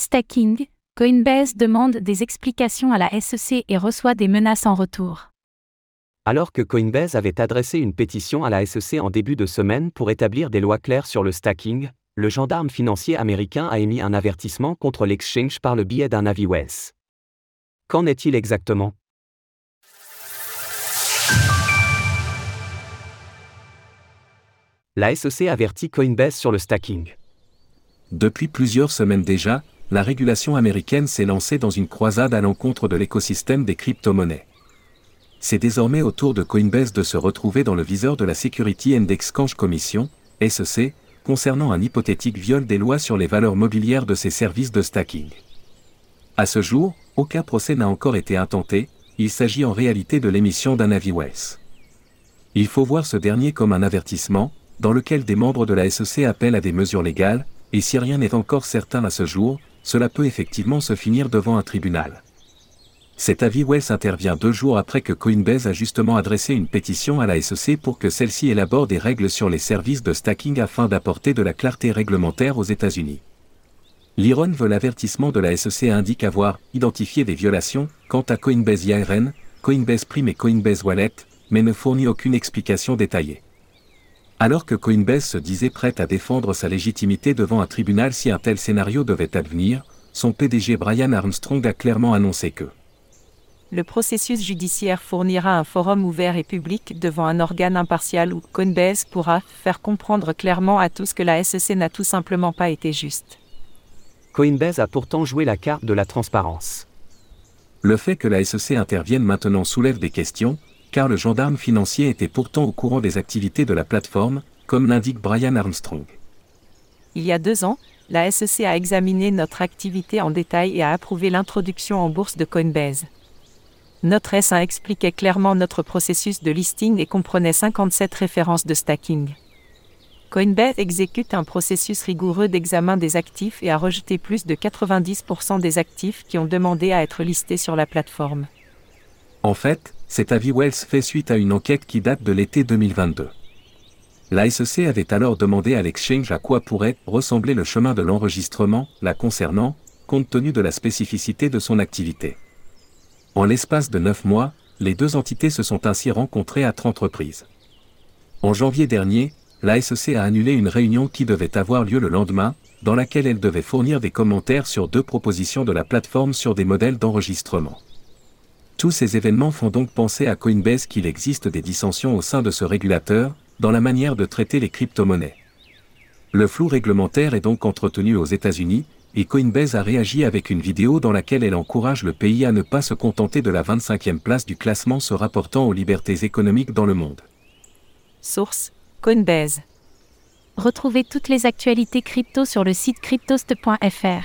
Stacking, Coinbase demande des explications à la SEC et reçoit des menaces en retour. Alors que Coinbase avait adressé une pétition à la SEC en début de semaine pour établir des lois claires sur le stacking, le gendarme financier américain a émis un avertissement contre l'exchange par le biais d'un avis Wells. Qu'en est-il exactement? La SEC avertit Coinbase sur le stacking. Depuis plusieurs semaines déjà, la régulation américaine s'est lancée dans une croisade à l'encontre de l'écosystème des crypto-monnaies. C'est désormais au tour de Coinbase de se retrouver dans le viseur de la Security and Exchange Commission, SEC, concernant un hypothétique viol des lois sur les valeurs mobilières de ses services de stacking. À ce jour, aucun procès n'a encore été intenté, il s'agit en réalité de l'émission d'un avis WES. Il faut voir ce dernier comme un avertissement, dans lequel des membres de la SEC appellent à des mesures légales, et si rien n'est encore certain à ce jour, cela peut effectivement se finir devant un tribunal. Cet avis Wells intervient deux jours après que Coinbase a justement adressé une pétition à la SEC pour que celle-ci élabore des règles sur les services de stacking afin d'apporter de la clarté réglementaire aux États-Unis. L'IRON veut l'avertissement de la SEC indique avoir identifié des violations quant à Coinbase IRN, Coinbase Prime et Coinbase Wallet, mais ne fournit aucune explication détaillée. Alors que Coinbase se disait prête à défendre sa légitimité devant un tribunal si un tel scénario devait advenir, son PDG Brian Armstrong a clairement annoncé que le processus judiciaire fournira un forum ouvert et public devant un organe impartial où Coinbase pourra faire comprendre clairement à tous que la SEC n'a tout simplement pas été juste. Coinbase a pourtant joué la carte de la transparence. Le fait que la SEC intervienne maintenant soulève des questions, car le gendarme financier était pourtant au courant des activités de la plateforme, comme l'indique Brian Armstrong. Il y a deux ans, la SEC a examiné notre activité en détail et a approuvé l'introduction en bourse de Coinbase. Notre S1 expliquait clairement notre processus de listing et comprenait 57 références de stacking. Coinbase exécute un processus rigoureux d'examen des actifs et a rejeté plus de 90% des actifs qui ont demandé à être listés sur la plateforme. En fait, cet avis Wells fait suite à une enquête qui date de l'été 2022. La SEC avait alors demandé à l'exchange à quoi pourrait ressembler le chemin de l'enregistrement, la concernant, compte tenu de la spécificité de son activité. En l'espace de neuf mois, les deux entités se sont ainsi rencontrées à 30 reprises. En janvier dernier, la SEC a annulé une réunion qui devait avoir lieu le lendemain, dans laquelle elle devait fournir des commentaires sur deux propositions de la plateforme sur des modèles d'enregistrement. Tous ces événements font donc penser à Coinbase qu'il existe des dissensions au sein de ce régulateur, dans la manière de traiter les crypto-monnaies. Le flou réglementaire est donc entretenu aux États-Unis, et Coinbase a réagi avec une vidéo dans laquelle elle encourage le pays à ne pas se contenter de la 25e place du classement se rapportant aux libertés économiques dans le monde. Source Coinbase. Retrouvez toutes les actualités crypto sur le site cryptost.fr.